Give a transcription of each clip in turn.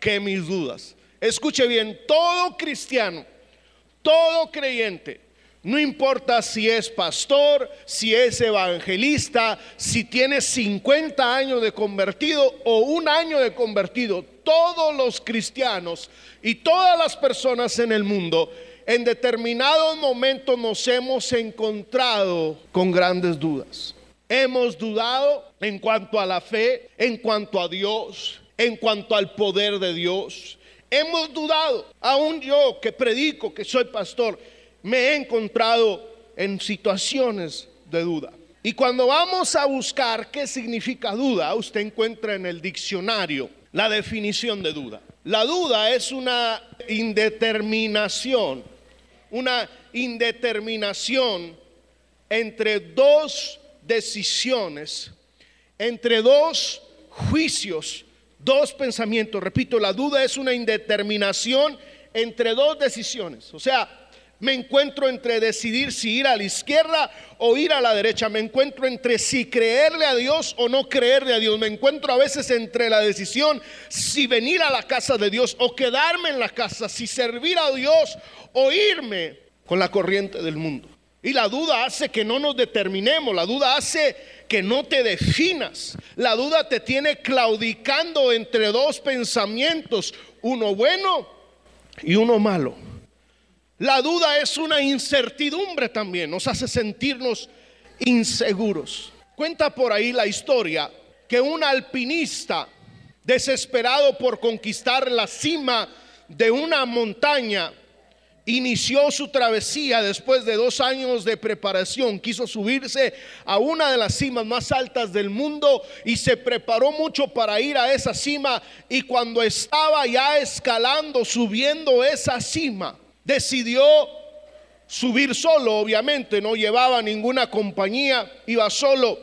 que mis dudas. Escuche bien, todo cristiano, todo creyente, no importa si es pastor, si es evangelista, si tiene 50 años de convertido o un año de convertido, todos los cristianos y todas las personas en el mundo, en determinados momentos nos hemos encontrado con grandes dudas. Hemos dudado en cuanto a la fe, en cuanto a Dios, en cuanto al poder de Dios. Hemos dudado, aún yo que predico, que soy pastor, me he encontrado en situaciones de duda. Y cuando vamos a buscar qué significa duda, usted encuentra en el diccionario la definición de duda. La duda es una indeterminación, una indeterminación entre dos decisiones, entre dos juicios, dos pensamientos. Repito, la duda es una indeterminación entre dos decisiones. O sea, me encuentro entre decidir si ir a la izquierda o ir a la derecha. Me encuentro entre si creerle a Dios o no creerle a Dios. Me encuentro a veces entre la decisión si venir a la casa de Dios o quedarme en la casa, si servir a Dios o irme con la corriente del mundo. Y la duda hace que no nos determinemos, la duda hace que no te definas. La duda te tiene claudicando entre dos pensamientos, uno bueno y uno malo. La duda es una incertidumbre también, nos hace sentirnos inseguros. Cuenta por ahí la historia que un alpinista desesperado por conquistar la cima de una montaña inició su travesía después de dos años de preparación. Quiso subirse a una de las cimas más altas del mundo y se preparó mucho para ir a esa cima. Y cuando estaba ya escalando, subiendo esa cima, decidió subir solo, obviamente, no llevaba ninguna compañía, iba solo.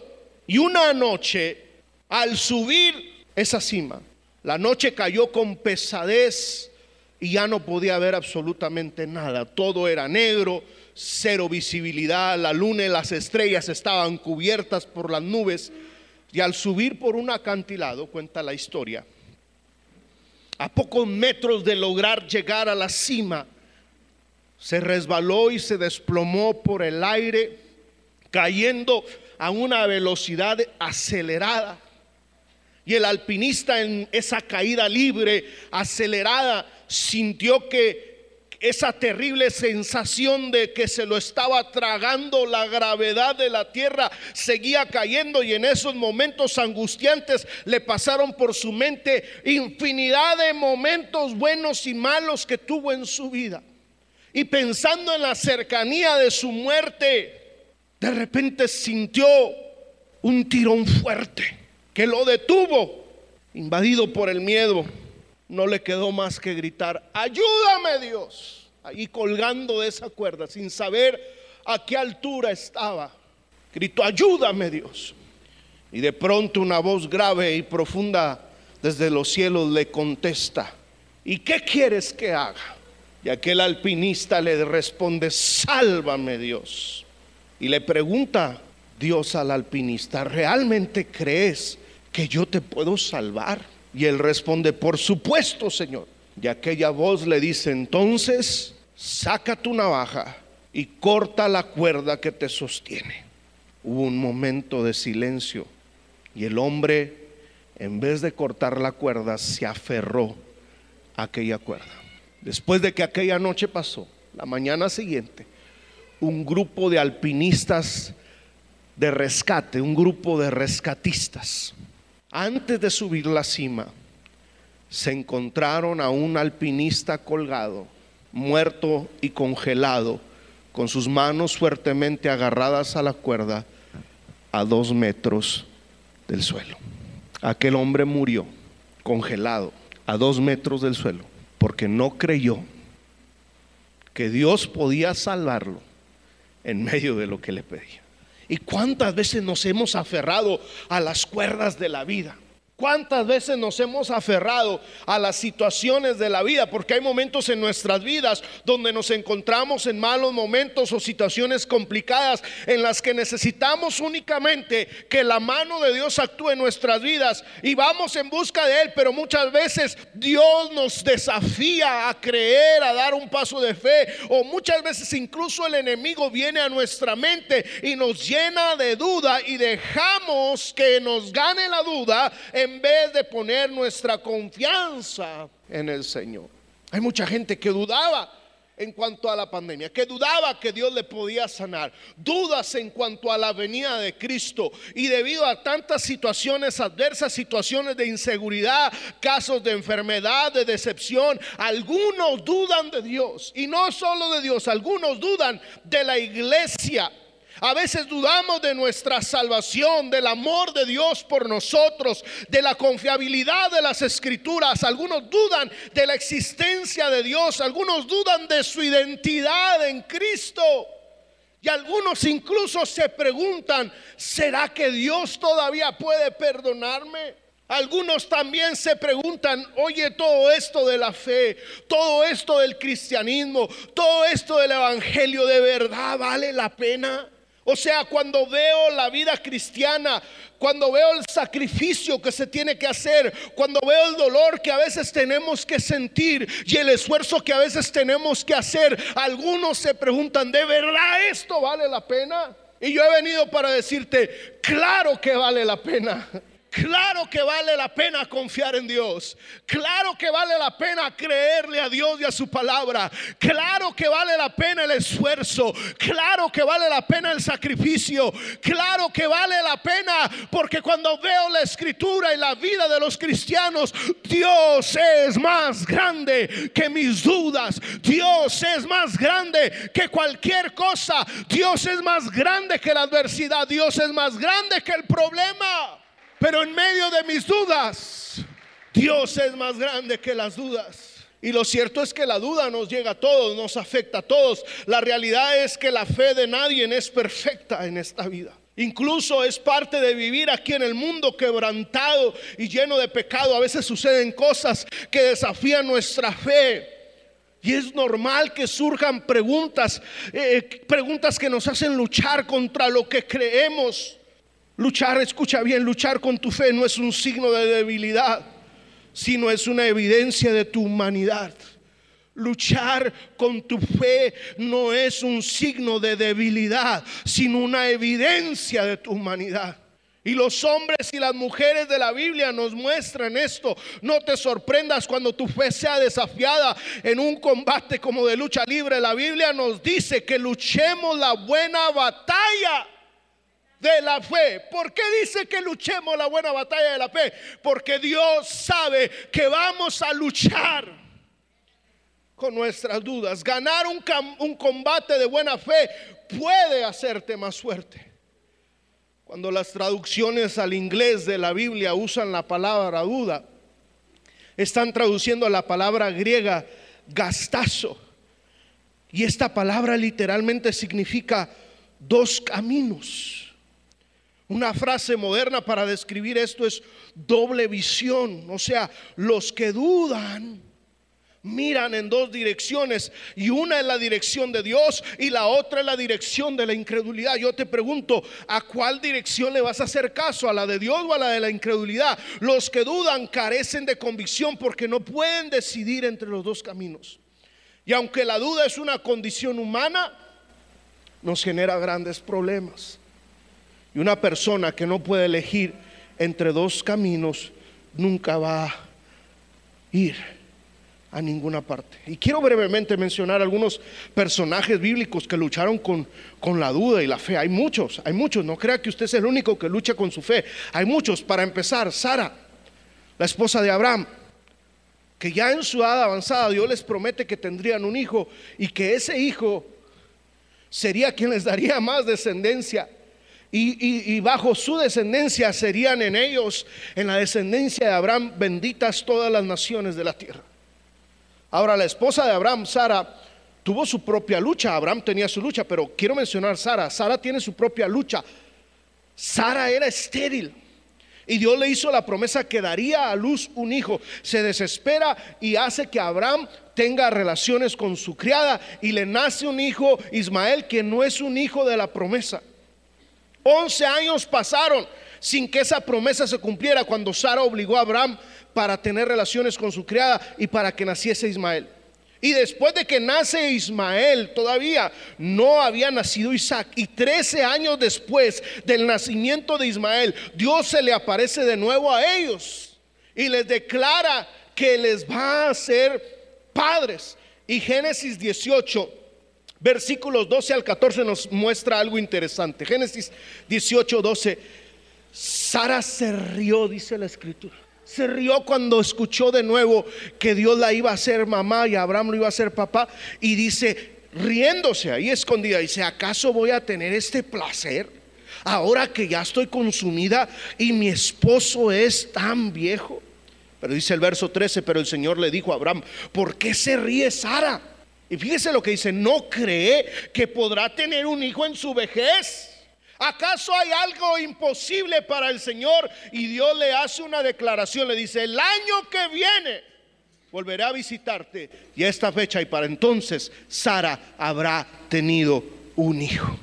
Y una noche, al subir esa cima, la noche cayó con pesadez y ya no podía ver absolutamente nada. Todo era negro, cero visibilidad, la luna y las estrellas estaban cubiertas por las nubes. Y al subir por un acantilado, cuenta la historia, a pocos metros de lograr llegar a la cima, se resbaló y se desplomó por el aire, cayendo a una velocidad acelerada. Y el alpinista en esa caída libre, acelerada, sintió que esa terrible sensación de que se lo estaba tragando la gravedad de la tierra seguía cayendo y en esos momentos angustiantes le pasaron por su mente infinidad de momentos buenos y malos que tuvo en su vida. Y pensando en la cercanía de su muerte, de repente sintió un tirón fuerte que lo detuvo, invadido por el miedo no le quedó más que gritar, ayúdame Dios, ahí colgando de esa cuerda, sin saber a qué altura estaba. Gritó, ayúdame Dios. Y de pronto una voz grave y profunda desde los cielos le contesta, ¿y qué quieres que haga? Y aquel alpinista le responde, sálvame Dios. Y le pregunta Dios al alpinista, ¿realmente crees que yo te puedo salvar? Y él responde, por supuesto, Señor. Y aquella voz le dice, entonces, saca tu navaja y corta la cuerda que te sostiene. Hubo un momento de silencio y el hombre, en vez de cortar la cuerda, se aferró a aquella cuerda. Después de que aquella noche pasó, la mañana siguiente, un grupo de alpinistas de rescate, un grupo de rescatistas, antes de subir la cima, se encontraron a un alpinista colgado, muerto y congelado, con sus manos fuertemente agarradas a la cuerda a dos metros del suelo. Aquel hombre murió congelado a dos metros del suelo porque no creyó que Dios podía salvarlo en medio de lo que le pedía. ¿Y cuántas veces nos hemos aferrado a las cuerdas de la vida? ¿Cuántas veces nos hemos aferrado a las situaciones de la vida? Porque hay momentos en nuestras vidas donde nos encontramos en malos momentos o situaciones complicadas en las que necesitamos únicamente que la mano de Dios actúe en nuestras vidas y vamos en busca de Él, pero muchas veces Dios nos desafía a creer, a dar un paso de fe o muchas veces incluso el enemigo viene a nuestra mente y nos llena de duda y dejamos que nos gane la duda vez de poner nuestra confianza en el Señor. Hay mucha gente que dudaba en cuanto a la pandemia, que dudaba que Dios le podía sanar, dudas en cuanto a la venida de Cristo. Y debido a tantas situaciones adversas, situaciones de inseguridad, casos de enfermedad, de decepción, algunos dudan de Dios. Y no solo de Dios, algunos dudan de la iglesia. A veces dudamos de nuestra salvación, del amor de Dios por nosotros, de la confiabilidad de las escrituras. Algunos dudan de la existencia de Dios, algunos dudan de su identidad en Cristo. Y algunos incluso se preguntan, ¿será que Dios todavía puede perdonarme? Algunos también se preguntan, oye, todo esto de la fe, todo esto del cristianismo, todo esto del evangelio, ¿de verdad vale la pena? O sea, cuando veo la vida cristiana, cuando veo el sacrificio que se tiene que hacer, cuando veo el dolor que a veces tenemos que sentir y el esfuerzo que a veces tenemos que hacer, algunos se preguntan, ¿de verdad esto vale la pena? Y yo he venido para decirte, claro que vale la pena. Claro que vale la pena confiar en Dios. Claro que vale la pena creerle a Dios y a su palabra. Claro que vale la pena el esfuerzo. Claro que vale la pena el sacrificio. Claro que vale la pena porque cuando veo la escritura y la vida de los cristianos, Dios es más grande que mis dudas. Dios es más grande que cualquier cosa. Dios es más grande que la adversidad. Dios es más grande que el problema. Pero en medio de mis dudas, Dios es más grande que las dudas. Y lo cierto es que la duda nos llega a todos, nos afecta a todos. La realidad es que la fe de nadie es perfecta en esta vida. Incluso es parte de vivir aquí en el mundo quebrantado y lleno de pecado. A veces suceden cosas que desafían nuestra fe. Y es normal que surjan preguntas, eh, preguntas que nos hacen luchar contra lo que creemos. Luchar, escucha bien, luchar con tu fe no es un signo de debilidad, sino es una evidencia de tu humanidad. Luchar con tu fe no es un signo de debilidad, sino una evidencia de tu humanidad. Y los hombres y las mujeres de la Biblia nos muestran esto. No te sorprendas cuando tu fe sea desafiada en un combate como de lucha libre. La Biblia nos dice que luchemos la buena batalla de la fe. ¿Por qué dice que luchemos la buena batalla de la fe? Porque Dios sabe que vamos a luchar con nuestras dudas. Ganar un, un, combate de buena fe puede hacerte más fuerte. Cuando las traducciones al inglés de la Biblia usan la palabra duda, están traduciendo la palabra griega gastazo. Y esta palabra literalmente significa dos caminos. Una frase moderna para describir esto es doble visión. O sea, los que dudan miran en dos direcciones y una es la dirección de Dios y la otra es la dirección de la incredulidad. Yo te pregunto, ¿a cuál dirección le vas a hacer caso? ¿A la de Dios o a la de la incredulidad? Los que dudan carecen de convicción porque no pueden decidir entre los dos caminos. Y aunque la duda es una condición humana, nos genera grandes problemas. Y una persona que no puede elegir entre dos caminos nunca va a ir a ninguna parte. Y quiero brevemente mencionar algunos personajes bíblicos que lucharon con, con la duda y la fe. Hay muchos, hay muchos. No crea que usted es el único que lucha con su fe. Hay muchos. Para empezar, Sara, la esposa de Abraham, que ya en su edad avanzada Dios les promete que tendrían un hijo y que ese hijo sería quien les daría más descendencia Y, bajo su descendencia serían en ellos, en la descendencia de Abraham, benditas todas las naciones de la tierra. Ahora, la esposa de Abraham, Sara, tuvo su propia lucha. Abraham tenía su lucha, pero quiero mencionar Sara. Sara tiene su propia lucha. Sara era estéril. Y Dios le hizo la promesa que daría a luz un hijo. Se desespera y hace que Abraham tenga relaciones con su criada y le nace un hijo, Ismael, que no es un hijo de la promesa. Once años pasaron sin que esa promesa se cumpliera cuando Sara obligó a Abraham para tener relaciones con su criada y para que naciese Ismael. Y después de que nace Ismael, todavía no había nacido Isaac. Y trece años después del nacimiento de Ismael, Dios se le aparece de nuevo a ellos y les declara que les va a hacer padres. Y Génesis 18 Versículos 12 al 14 nos muestra algo interesante. Génesis 18, 12. Sara se rió, dice la escritura. Se rió cuando escuchó de nuevo que Dios la iba a hacer mamá y Abraham lo iba a hacer papá. Y dice, riéndose ahí escondida, dice, ¿acaso voy a tener este placer? Ahora que ya estoy consumida y mi esposo es tan viejo. Pero dice el verso 13, pero el Señor le dijo a Abraham, ¿por qué se ríe Sara? Y fíjese lo que dice, no cree que podrá tener un hijo en su vejez. ¿Acaso hay algo imposible para el Señor? Y Dios le hace una declaración, le dice, el año que viene volveré a visitarte y a esta fecha y para entonces Sara habrá tenido un hijo.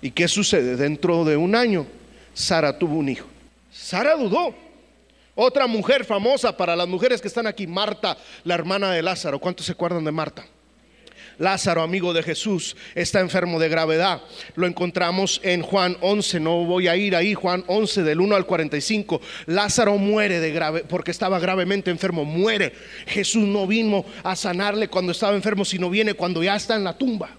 ¿Y qué sucede? Dentro de un año Sara tuvo un hijo. Sara dudó. Otra mujer famosa para las mujeres que están aquí, Marta, la hermana de Lázaro. ¿Cuántos se acuerdan de Marta? Lázaro, amigo de Jesús, está enfermo de gravedad. Lo encontramos en Juan 11, no voy a ir ahí, Juan 11 del 1 al 45. Lázaro muere de grave porque estaba gravemente enfermo, muere. Jesús no vino a sanarle cuando estaba enfermo, sino viene cuando ya está en la tumba.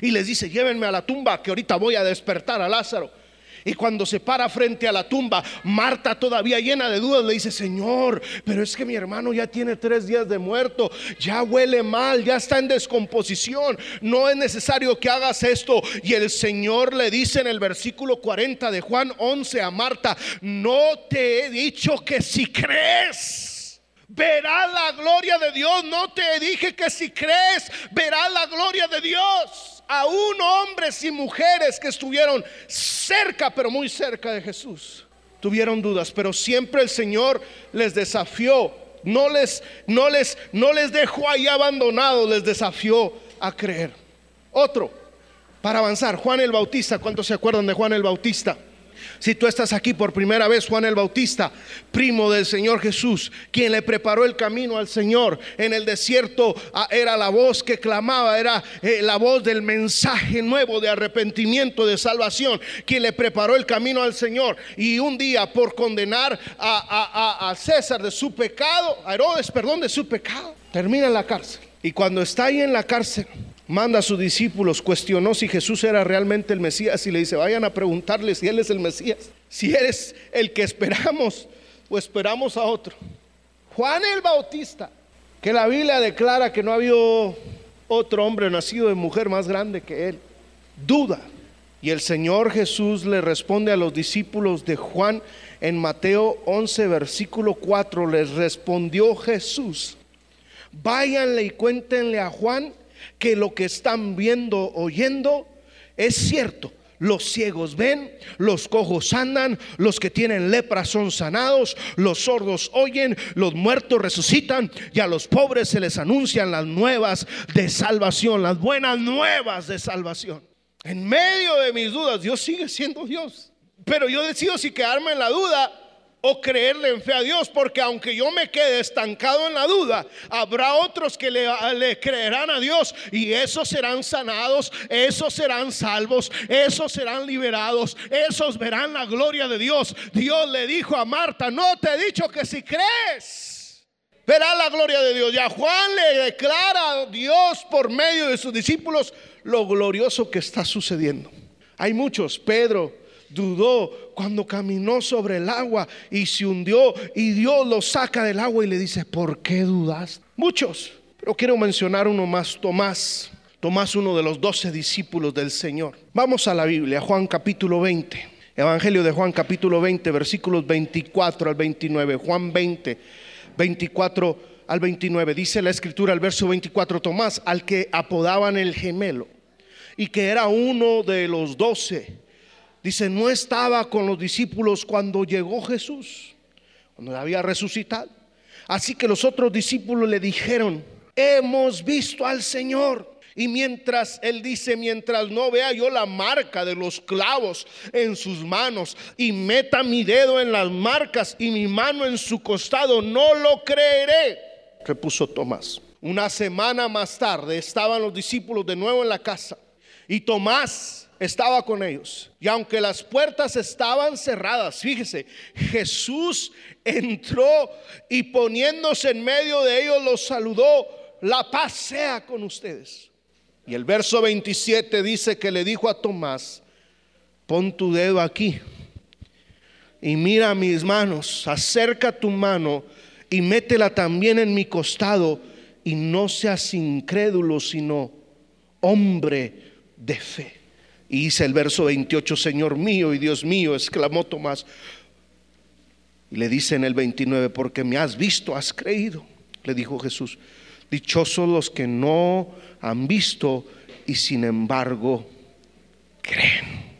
Y les dice, llévenme a la tumba que ahorita voy a despertar a Lázaro. Y cuando se para frente a la tumba, Marta todavía llena de dudas le dice, Señor, pero es que mi hermano ya tiene tres días de muerto, ya huele mal, ya está en descomposición, no es necesario que hagas esto. Y el Señor le dice en el versículo 40 de Juan 11 a Marta, no te he dicho que si crees verás la gloria de Dios. No te dije que si crees, verás la gloria de Dios aún hombres y mujeres que estuvieron cerca, pero muy cerca de Jesús, tuvieron dudas, pero siempre el Señor les desafió, no les, no les, no les dejó ahí abandonados, les desafió a creer. Otro, para avanzar, Juan el Bautista, ¿cuántos se acuerdan de Juan el Bautista? Si tú estás aquí por primera vez, Juan el Bautista, primo del Señor Jesús, quien le preparó el camino al Señor en el desierto, ah, era la voz que clamaba, era eh, la voz del mensaje nuevo de arrepentimiento, de salvación, quien le preparó el camino al Señor. Y un día por condenar a, a César de su pecado, a Herodes, perdón, de su pecado, termina en la cárcel. Y cuando está ahí en la cárcel, manda a sus discípulos, cuestionó si Jesús era realmente el Mesías y le dice, vayan a preguntarle si Él es el Mesías, si eres el que esperamos o esperamos a otro. Juan el Bautista, que la Biblia declara que no ha habido otro hombre nacido de mujer más grande que Él, duda. Y el Señor Jesús le responde a los discípulos de Juan en Mateo 11, versículo 4, les respondió Jesús, váyanle y cuéntenle a Juan que lo que están viendo, oyendo, es cierto. Los ciegos ven, los cojos andan, los que tienen lepra son sanados, los sordos oyen, los muertos resucitan y a los pobres se les anuncian las nuevas de salvación, las buenas nuevas de salvación. En medio de mis dudas, Dios sigue siendo Dios. Pero yo decido si quedarme en la duda o creerle en fe a Dios, porque aunque yo me quede estancado en la duda, habrá otros que le, creerán a Dios y esos serán sanados, esos serán salvos, esos serán liberados, esos verán la gloria de Dios. Dios le dijo a Marta, no te he dicho que si crees, verá la gloria de Dios. Y a Juan le declara a Dios por medio de sus discípulos lo glorioso que está sucediendo. Hay muchos, Pedro, dudó cuando caminó sobre el agua y se hundió y Dios lo saca del agua y le dice, ¿por qué dudas? Muchos, pero quiero mencionar uno más, Tomás. Tomás, uno de los doce discípulos del Señor. Vamos a la Biblia, Juan capítulo 20. Evangelio de Juan capítulo 20, versículos 24 al 29. Juan 20, 24 al 29. Dice la escritura, el verso 24, Tomás, al que apodaban el gemelo y que era uno de los doce. Dice, no estaba con los discípulos cuando llegó Jesús, cuando había resucitado. Así que los otros discípulos le dijeron, hemos visto al Señor. Y mientras él dice, mientras no vea yo la marca de los clavos en sus manos y meta mi dedo en las marcas y mi mano en su costado, no lo creeré, repuso Tomás. Una semana más tarde estaban los discípulos de nuevo en la casa y Tomás estaba con ellos. Y aunque las puertas estaban cerradas, fíjese, Jesús entró y poniéndose en medio de ellos los saludó, la paz sea con ustedes. Y el verso 27 dice que le dijo a Tomás, pon tu dedo aquí y mira mis manos, acerca tu mano y métela también en mi costado y no seas incrédulo, sino hombre de fe. Y dice el verso 28, Señor mío y Dios mío, exclamó Tomás. Y le dice en el 29, porque me has visto, has creído. Le dijo Jesús, dichosos los que no han visto y sin embargo creen.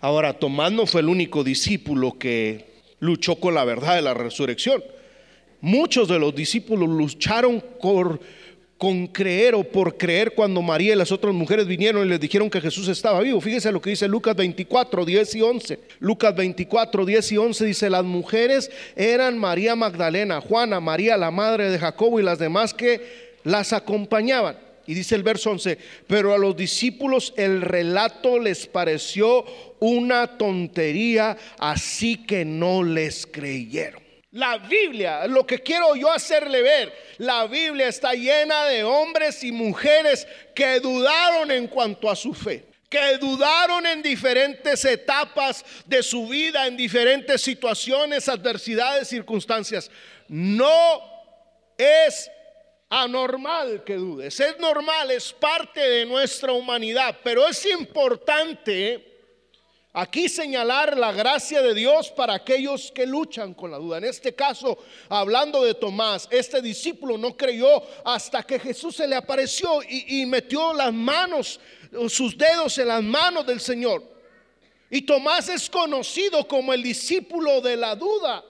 Ahora, Tomás no fue el único discípulo que luchó con la verdad de la resurrección. Muchos de los discípulos lucharon por, con creer o por creer cuando María y las otras mujeres vinieron y les dijeron que Jesús estaba vivo. Fíjese lo que dice Lucas 24, 10 y 11. Lucas 24, 10 y 11 dice, las mujeres eran María Magdalena, Juana, María la madre de Jacobo y las demás que las acompañaban. Y dice el verso 11, pero a los discípulos el relato les pareció una tontería, así que no les creyeron. La Biblia, lo que quiero yo hacerle ver, la Biblia está llena de hombres y mujeres que dudaron en cuanto a su fe que dudaron en diferentes etapas de su vida, en diferentes situaciones, adversidades, circunstancias. No es anormal que dudes. Es normal, es parte de nuestra humanidad, pero es importante aquí señalar la gracia de Dios para aquellos que luchan con la duda. En este caso, hablando de Tomás, este discípulo no creyó hasta que Jesús se le apareció y, metió las manos, sus dedos en las manos del Señor. Y Tomás es conocido como el discípulo de la duda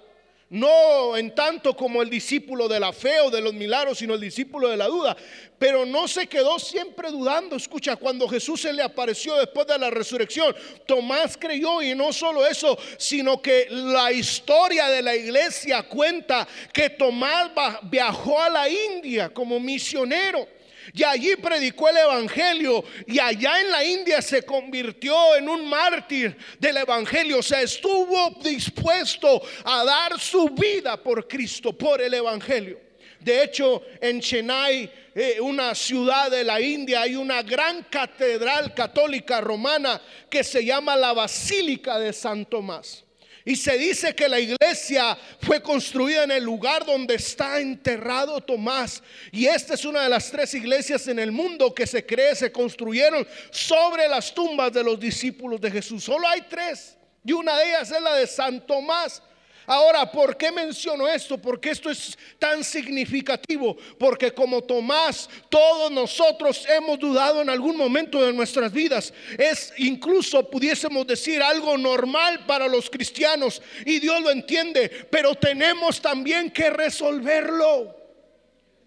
no en tanto como el discípulo de la fe o de los milagros, sino el discípulo de la duda. Pero no se quedó siempre dudando. Escucha, cuando Jesús se le apareció después de la resurrección, Tomás creyó y no solo eso, sino que la historia de la iglesia cuenta que Tomás viajó a la India como misionero. Y allí predicó el Evangelio y allá en la India se convirtió en un mártir del Evangelio. O sea, estuvo dispuesto a dar su vida por Cristo, por el Evangelio. De hecho, en Chennai, eh, una ciudad de la India, hay una gran catedral católica romana que se llama la Basílica de San Tomás. Y se dice que la iglesia fue construida en el lugar donde está enterrado Tomás. Y esta es una de las tres iglesias en el mundo que se cree se construyeron sobre las tumbas de los discípulos de Jesús. Solo hay tres. Y una de ellas es la de San Tomás. Ahora, ¿por qué menciono esto? Porque esto es tan significativo. Porque como Tomás, todos nosotros hemos dudado en algún momento de nuestras vidas. Es incluso, pudiésemos decir, algo normal para los cristianos. Y Dios lo entiende. Pero tenemos también que resolverlo.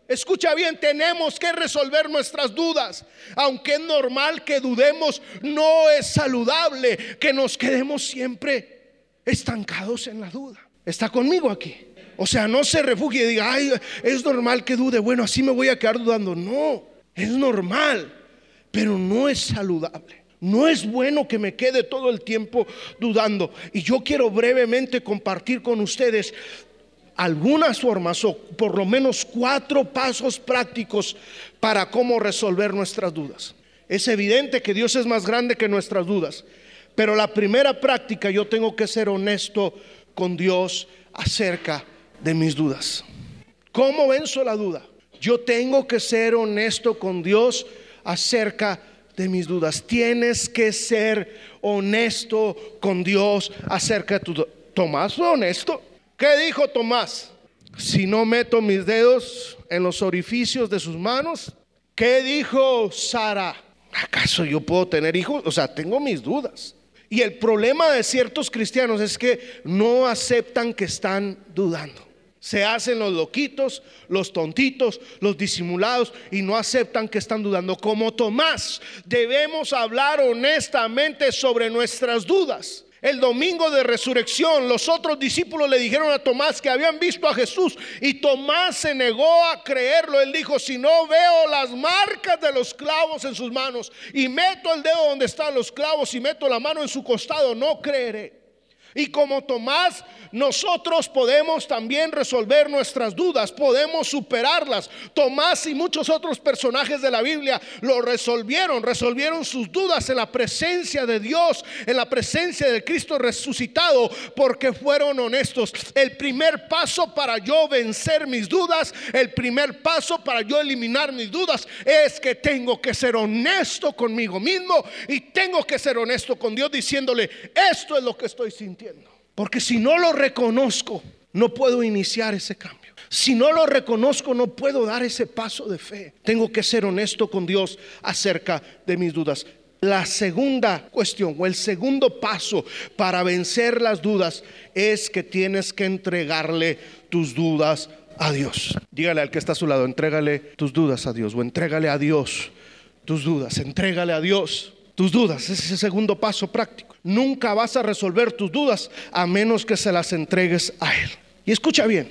Escucha bien, tenemos que resolver nuestras dudas. Aunque es normal que dudemos, no es saludable que nos quedemos siempre estancados en la duda. ¿Está conmigo aquí? O sea, no se refugie y diga, ay, es normal que dude, bueno, así me voy a quedar dudando. No, es normal, pero no es saludable. No es bueno que me quede todo el tiempo dudando. Y yo quiero brevemente compartir con ustedes algunas formas o por lo menos cuatro pasos prácticos para cómo resolver nuestras dudas. Es evidente que Dios es más grande que nuestras dudas, pero la primera práctica yo tengo que ser honesto con Dios acerca de mis dudas. ¿Cómo venzo la duda? Yo tengo que ser honesto con Dios acerca de mis dudas. Tienes que ser honesto con Dios acerca de tu Tomás fue honesto. ¿Qué dijo Tomás? Si no meto mis dedos en los orificios de sus manos, ¿qué dijo Sara? ¿Acaso yo puedo tener hijos? O sea, tengo mis dudas. Y el problema de ciertos cristianos es que no aceptan que están dudando. Se hacen los loquitos, los tontitos, los disimulados y no aceptan que están dudando. Como Tomás, debemos hablar honestamente sobre nuestras dudas. El domingo de resurrección, los otros discípulos le dijeron a Tomás que habían visto a Jesús y Tomás se negó a creerlo. Él dijo, si no veo las marcas de los clavos en sus manos y meto el dedo donde están los clavos y meto la mano en su costado, no creeré. Y como Tomás, nosotros podemos también resolver nuestras dudas, podemos superarlas. Tomás y muchos otros personajes de la Biblia lo resolvieron, resolvieron sus dudas en la presencia de Dios, en la presencia de Cristo resucitado, porque fueron honestos. El primer paso para yo vencer mis dudas, el primer paso para yo eliminar mis dudas, es que tengo que ser honesto conmigo mismo y tengo que ser honesto con Dios diciéndole, esto es lo que estoy sintiendo. Porque si no lo reconozco, no puedo iniciar ese cambio. Si no lo reconozco, no puedo dar ese paso de fe. Tengo que ser honesto con Dios acerca de mis dudas. La segunda cuestión o el segundo paso para vencer las dudas es que tienes que entregarle tus dudas a Dios. Dígale al que está a su lado, entrégale tus dudas a Dios o entrégale a Dios tus dudas, entrégale a Dios tus dudas. Ese es el segundo paso práctico. Nunca vas a resolver tus dudas a menos que se las entregues a Él. Y escucha bien,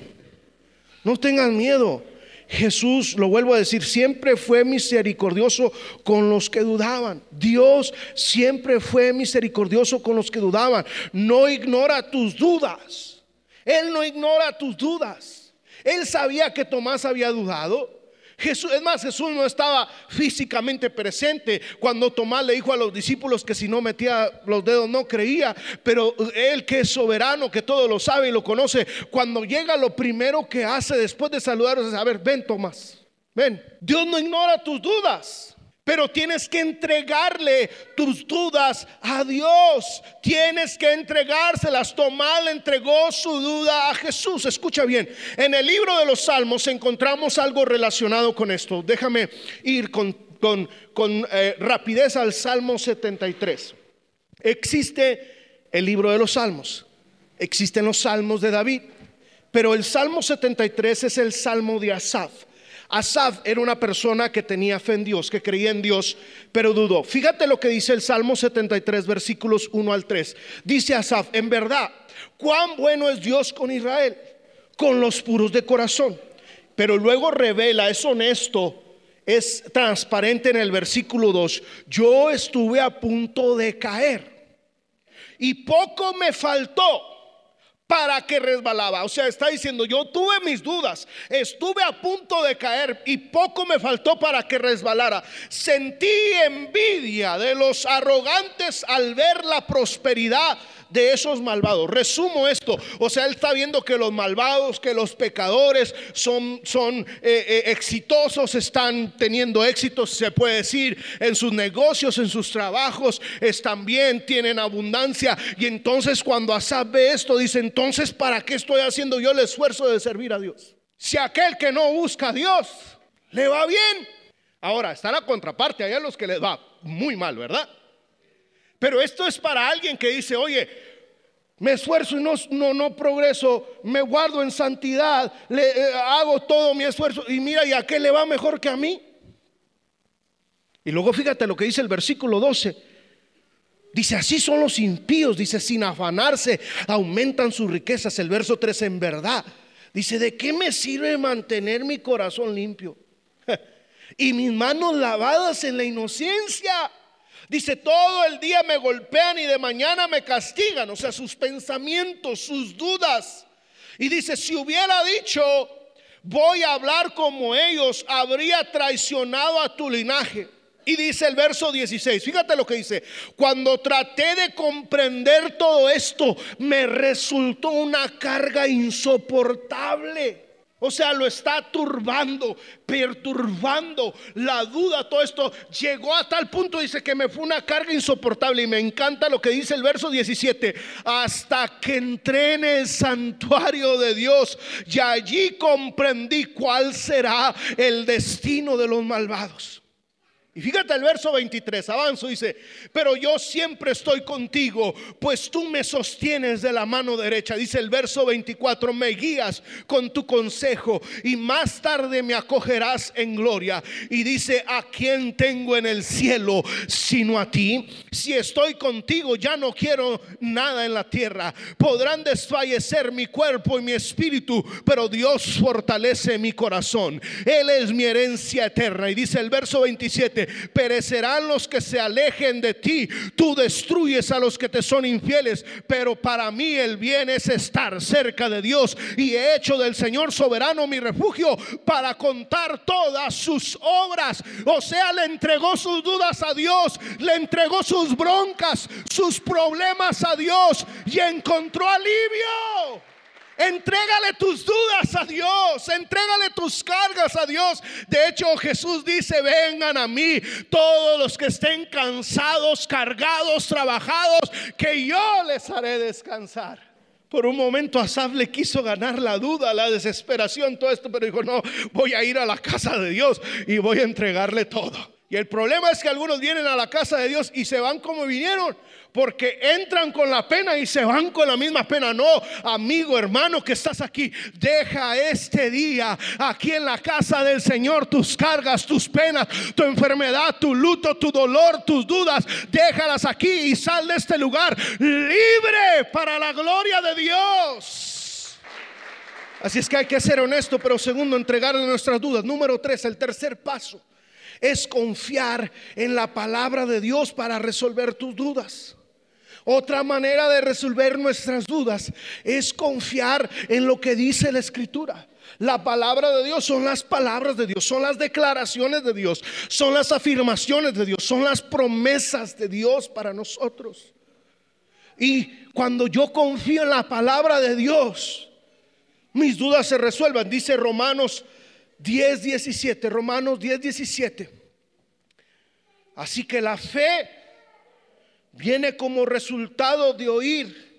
no tengan miedo. Jesús, lo vuelvo a decir, siempre fue misericordioso con los que dudaban. Dios siempre fue misericordioso con los que dudaban. No ignora tus dudas. Él no ignora tus dudas. Él sabía que Tomás había dudado. Jesús, es más, Jesús no estaba físicamente presente cuando Tomás le dijo a los discípulos que si no metía los dedos no creía, pero él que es soberano, que todo lo sabe y lo conoce, cuando llega lo primero que hace después de saludarlos es, a ver, ven Tomás, ven, Dios no ignora tus dudas. Pero tienes que entregarle tus dudas a Dios. Tienes que entregárselas. Tomás le entregó su duda a Jesús. Escucha bien. En el libro de los Salmos encontramos algo relacionado con esto. Déjame ir con, eh, rapidez al Salmo 73. Existe el libro de los Salmos. Existen los Salmos de David. Pero el Salmo 73 es el Salmo de Asaf. Asaf era una persona que tenía fe en Dios, que creía en Dios, pero dudó. Fíjate lo que dice el Salmo 73, versículos 1 al 3. Dice Asaf, en verdad, cuán bueno es Dios con Israel, con los puros de corazón. Pero luego revela, es honesto, es transparente en el versículo 2. Yo estuve a punto de caer y poco me faltó para que resbalaba. O sea, está diciendo, yo tuve mis dudas, estuve a punto de caer y poco me faltó para que resbalara. Sentí envidia de los arrogantes al ver la prosperidad de esos malvados. Resumo esto, o sea, él está viendo que los malvados, que los pecadores son, son eh, eh, exitosos, están teniendo éxitos, se puede decir, en sus negocios, en sus trabajos, están bien, tienen abundancia. Y entonces cuando Asaf ve esto, dice, entonces, ¿para qué estoy haciendo yo el esfuerzo de servir a Dios? Si aquel que no busca a Dios le va bien. Ahora, está la contraparte, hay a los que les va muy mal, ¿verdad? Pero esto es para alguien que dice, oye, me esfuerzo y no, no, no progreso, me guardo en santidad, le, eh, hago todo mi esfuerzo y mira, ¿y a qué le va mejor que a mí? Y luego fíjate lo que dice el versículo 12. Dice, así son los impíos, dice, sin afanarse, aumentan sus riquezas. El verso 13, en verdad. Dice, ¿de qué me sirve mantener mi corazón limpio? y mis manos lavadas en la inocencia. Dice, todo el día me golpean y de mañana me castigan. O sea, sus pensamientos, sus dudas. Y dice, si hubiera dicho, voy a hablar como ellos, habría traicionado a tu linaje. Y dice el verso 16, fíjate lo que dice, cuando traté de comprender todo esto, me resultó una carga insoportable. O sea, lo está turbando, perturbando la duda, todo esto llegó a tal punto, dice que me fue una carga insoportable y me encanta lo que dice el verso 17, hasta que entré en el santuario de Dios y allí comprendí cuál será el destino de los malvados. Y fíjate el verso 23, avanzo, dice, pero yo siempre estoy contigo, pues tú me sostienes de la mano derecha. Dice el verso 24, me guías con tu consejo y más tarde me acogerás en gloria. Y dice, ¿a quién tengo en el cielo sino a ti? Si estoy contigo, ya no quiero nada en la tierra. Podrán desfallecer mi cuerpo y mi espíritu, pero Dios fortalece mi corazón. Él es mi herencia eterna. Y dice el verso 27, perecerán los que se alejen de ti, tú destruyes a los que te son infieles, pero para mí el bien es estar cerca de Dios y he hecho del Señor soberano mi refugio para contar todas sus obras. O sea, le entregó sus dudas a Dios, le entregó sus broncas, sus problemas a Dios y encontró alivio. Entrégale tus dudas a Dios, entrégale tus cargas a Dios. De hecho, Jesús dice, vengan a mí todos los que estén cansados, cargados, trabajados, que yo les haré descansar. Por un momento Asaf le quiso ganar la duda, la desesperación, todo esto, pero dijo, no, voy a ir a la casa de Dios y voy a entregarle todo. Y el problema es que algunos vienen a la casa de Dios y se van como vinieron, porque entran con la pena y se van con la misma pena. No, amigo, hermano que estás aquí, deja este día aquí en la casa del Señor tus cargas, tus penas, tu enfermedad, tu luto, tu dolor, tus dudas. Déjalas aquí y sal de este lugar libre para la gloria de Dios. Así es que hay que ser honesto, pero segundo, entregarle nuestras dudas. Número tres, el tercer paso es confiar en la palabra de Dios para resolver tus dudas. Otra manera de resolver nuestras dudas es confiar en lo que dice la escritura. La palabra de Dios son las palabras de Dios, son las declaraciones de Dios, son las afirmaciones de Dios, son las promesas de Dios para nosotros. Y cuando yo confío en la palabra de Dios, mis dudas se resuelvan. Dice Romanos 10, 17, Romanos 10, 17. Así que la fe viene como resultado de oír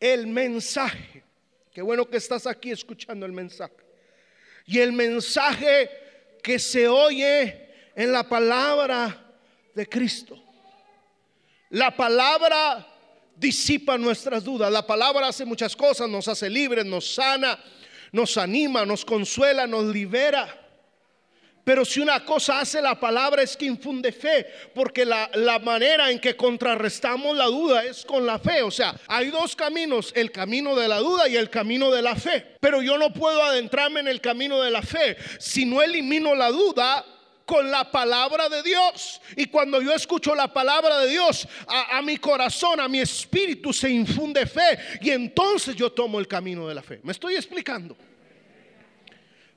el mensaje. Qué bueno que estás aquí escuchando el mensaje. Y el mensaje que se oye en la palabra de Cristo. La palabra disipa nuestras dudas. La palabra hace muchas cosas, nos hace libres, nos sana nos anima, nos consuela, nos libera. Pero si una cosa hace la palabra es que infunde fe, porque la, la, manera en que contrarrestamos la duda es con la fe. O sea, hay dos caminos, el camino de la duda y el camino de la fe. Pero yo no puedo adentrarme en el camino de la fe. Si no elimino la duda, con la palabra de Dios. Y cuando yo escucho la palabra de Dios, a, mi corazón, a mi espíritu se infunde fe. Y entonces yo tomo el camino de la fe. ¿Me estoy explicando?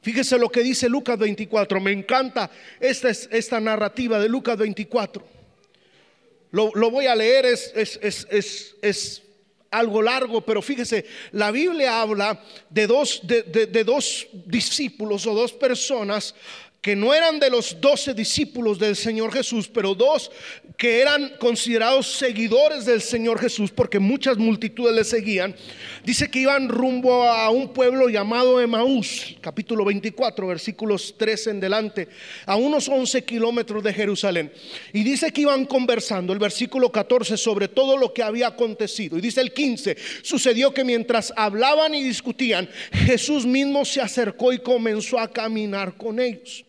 Fíjese lo que dice Lucas 24. Me encanta esta, esta narrativa de Lucas 24. Lo, lo voy a leer, es, es, es, es, algo largo, pero fíjese, la Biblia habla de dos, de, de dos discípulos o dos personas que no eran de los doce discípulos del Señor Jesús, pero dos que eran considerados seguidores del Señor Jesús, porque muchas multitudes le seguían, dice que iban rumbo a un pueblo llamado Emaús, capítulo 24, versículos 3 en delante, a unos 11 kilómetros de Jerusalén. Y dice que iban conversando, el versículo 14, sobre todo lo que había acontecido. Y dice el 15, sucedió que mientras hablaban y discutían, Jesús mismo se acercó y comenzó a caminar con ellos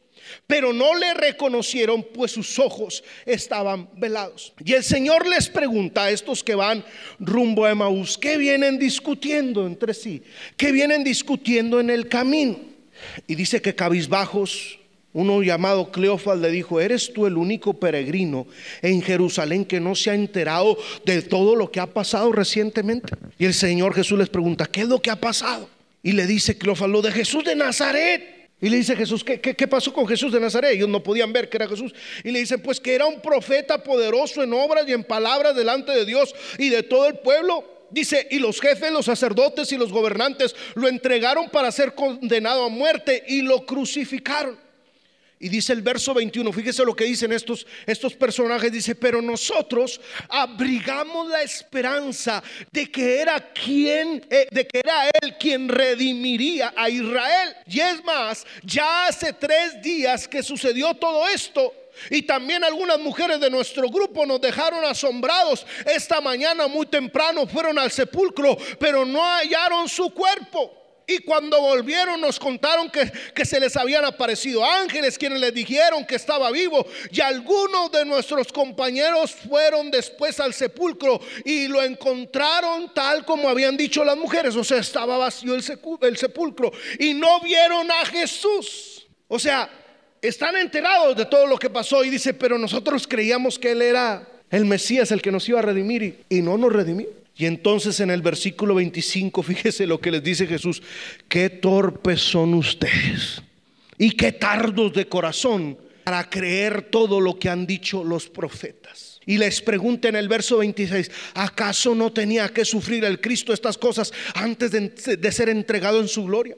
pero no le reconocieron pues sus ojos estaban velados. Y el Señor les pregunta a estos que van rumbo a Emaús, ¿qué vienen discutiendo entre sí? ¿Qué vienen discutiendo en el camino? Y dice que cabizbajos, uno llamado Cleofas le dijo, ¿eres tú el único peregrino en Jerusalén que no se ha enterado de todo lo que ha pasado recientemente? Y el Señor Jesús les pregunta, ¿qué es lo que ha pasado? Y le dice Cleofas, lo de Jesús de Nazaret y le dice Jesús, ¿qué, ¿qué, qué, pasó con Jesús de Nazaret? Ellos no podían ver que era Jesús. Y le dicen, pues que era un profeta poderoso en obras y en palabras delante de Dios y de todo el pueblo. Dice, y los jefes, los sacerdotes y los gobernantes lo entregaron para ser condenado a muerte y lo crucificaron. Y dice el verso 21, fíjese lo que dicen estos, estos personajes, dice, pero nosotros abrigamos la esperanza de que era quien, eh, de que era él quien redimiría a Israel. Y es más, ya hace tres días que sucedió todo esto. Y también algunas mujeres de nuestro grupo nos dejaron asombrados. Esta mañana muy temprano fueron al sepulcro, pero no hallaron su cuerpo. Y cuando volvieron nos contaron que, que, se les habían aparecido ángeles quienes les dijeron que estaba vivo. Y algunos de nuestros compañeros fueron después al sepulcro y lo encontraron tal como habían dicho las mujeres. O sea, estaba vacío el, sepulcro y no vieron a Jesús. O sea, están enterados de todo lo que pasó y dice, pero nosotros creíamos que Él era el Mesías, el que nos iba a redimir y, no nos redimió. Y entonces en el versículo 25, fíjese lo que les dice Jesús, qué torpes son ustedes y qué tardos de corazón para creer todo lo que han dicho los profetas. Y les pregunta en el verso 26, ¿acaso no tenía que sufrir el Cristo estas cosas antes de, de ser entregado en su gloria?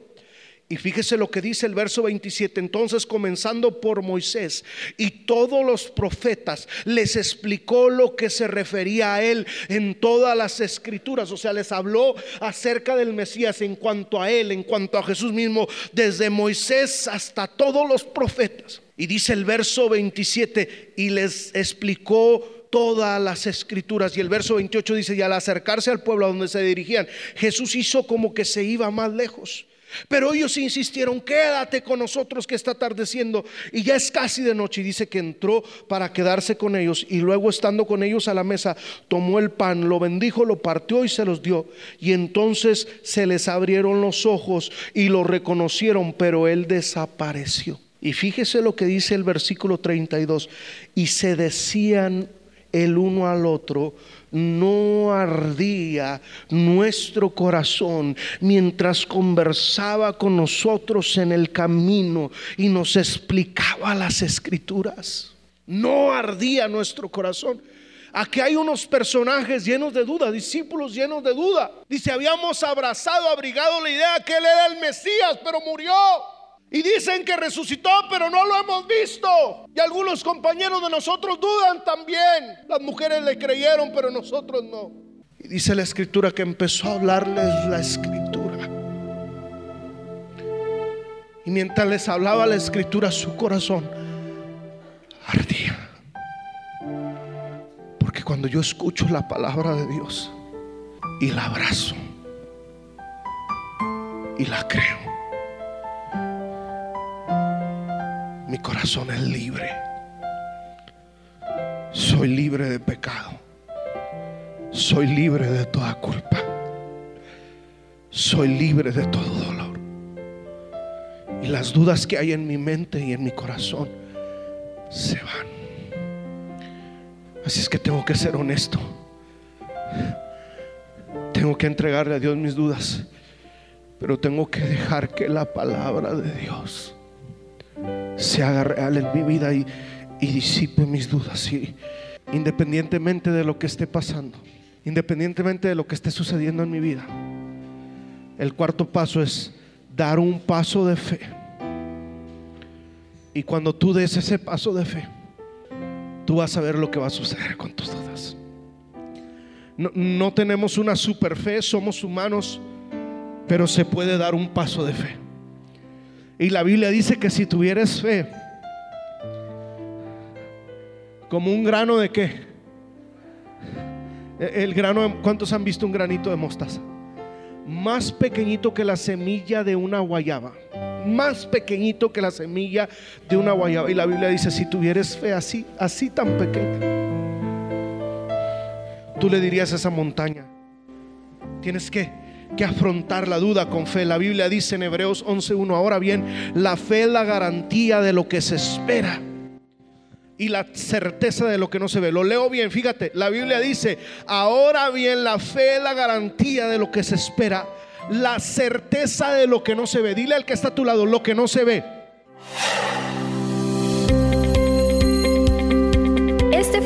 Y fíjese lo que dice el verso 27. Entonces, comenzando por Moisés y todos los profetas, les explicó lo que se refería a él en todas las escrituras. O sea, les habló acerca del Mesías en cuanto a él, en cuanto a Jesús mismo, desde Moisés hasta todos los profetas. Y dice el verso 27, y les explicó todas las escrituras. Y el verso 28 dice, y al acercarse al pueblo a donde se dirigían, Jesús hizo como que se iba más lejos. Pero ellos insistieron, quédate con nosotros que está atardeciendo. Y ya es casi de noche. Y dice que entró para quedarse con ellos. Y luego estando con ellos a la mesa, tomó el pan, lo bendijo, lo partió y se los dio. Y entonces se les abrieron los ojos y lo reconocieron, pero él desapareció. Y fíjese lo que dice el versículo 32. Y se decían el uno al otro, no ardía nuestro corazón mientras conversaba con nosotros en el camino y nos explicaba las escrituras. No ardía nuestro corazón. Aquí hay unos personajes llenos de duda, discípulos llenos de duda. Dice, habíamos abrazado, abrigado la idea que él era el Mesías, pero murió. Y dicen que resucitó, pero no lo hemos visto. Y algunos compañeros de nosotros dudan también. Las mujeres le creyeron, pero nosotros no. Y dice la escritura que empezó a hablarles la escritura. Y mientras les hablaba la escritura, su corazón ardía. Porque cuando yo escucho la palabra de Dios y la abrazo y la creo, mi corazón es libre. Soy libre de pecado. Soy libre de toda culpa. Soy libre de todo dolor. Y las dudas que hay en mi mente y en mi corazón se van. Así es que tengo que ser honesto. Tengo que entregarle a Dios mis dudas. Pero tengo que dejar que la palabra de Dios se haga real en mi vida y, disipe mis dudas. Y, independientemente de lo que esté pasando, independientemente de lo que esté sucediendo en mi vida, el cuarto paso es dar un paso de fe. Y cuando tú des ese paso de fe, tú vas a ver lo que va a suceder con tus dudas. No tenemos una super fe, somos humanos, pero se puede dar un paso de fe. Y la Biblia dice que si tuvieras fe, como un grano de qué? El grano, ¿cuántos han visto un granito de mostaza? Más pequeñito que la semilla de una guayaba. Más pequeñito que la semilla de una guayaba. Y la Biblia dice, si tuvieras fe así, así tan pequeña, tú le dirías a esa montaña, tienes que que afrontar la duda con fe. La Biblia dice en Hebreos 11.1, ahora bien, la fe es la garantía de lo que se espera y la certeza de lo que no se ve. Lo leo bien, fíjate, la Biblia dice, ahora bien, la fe es la garantía de lo que se espera, la certeza de lo que no se ve. Dile al que está a tu lado, lo que no se ve.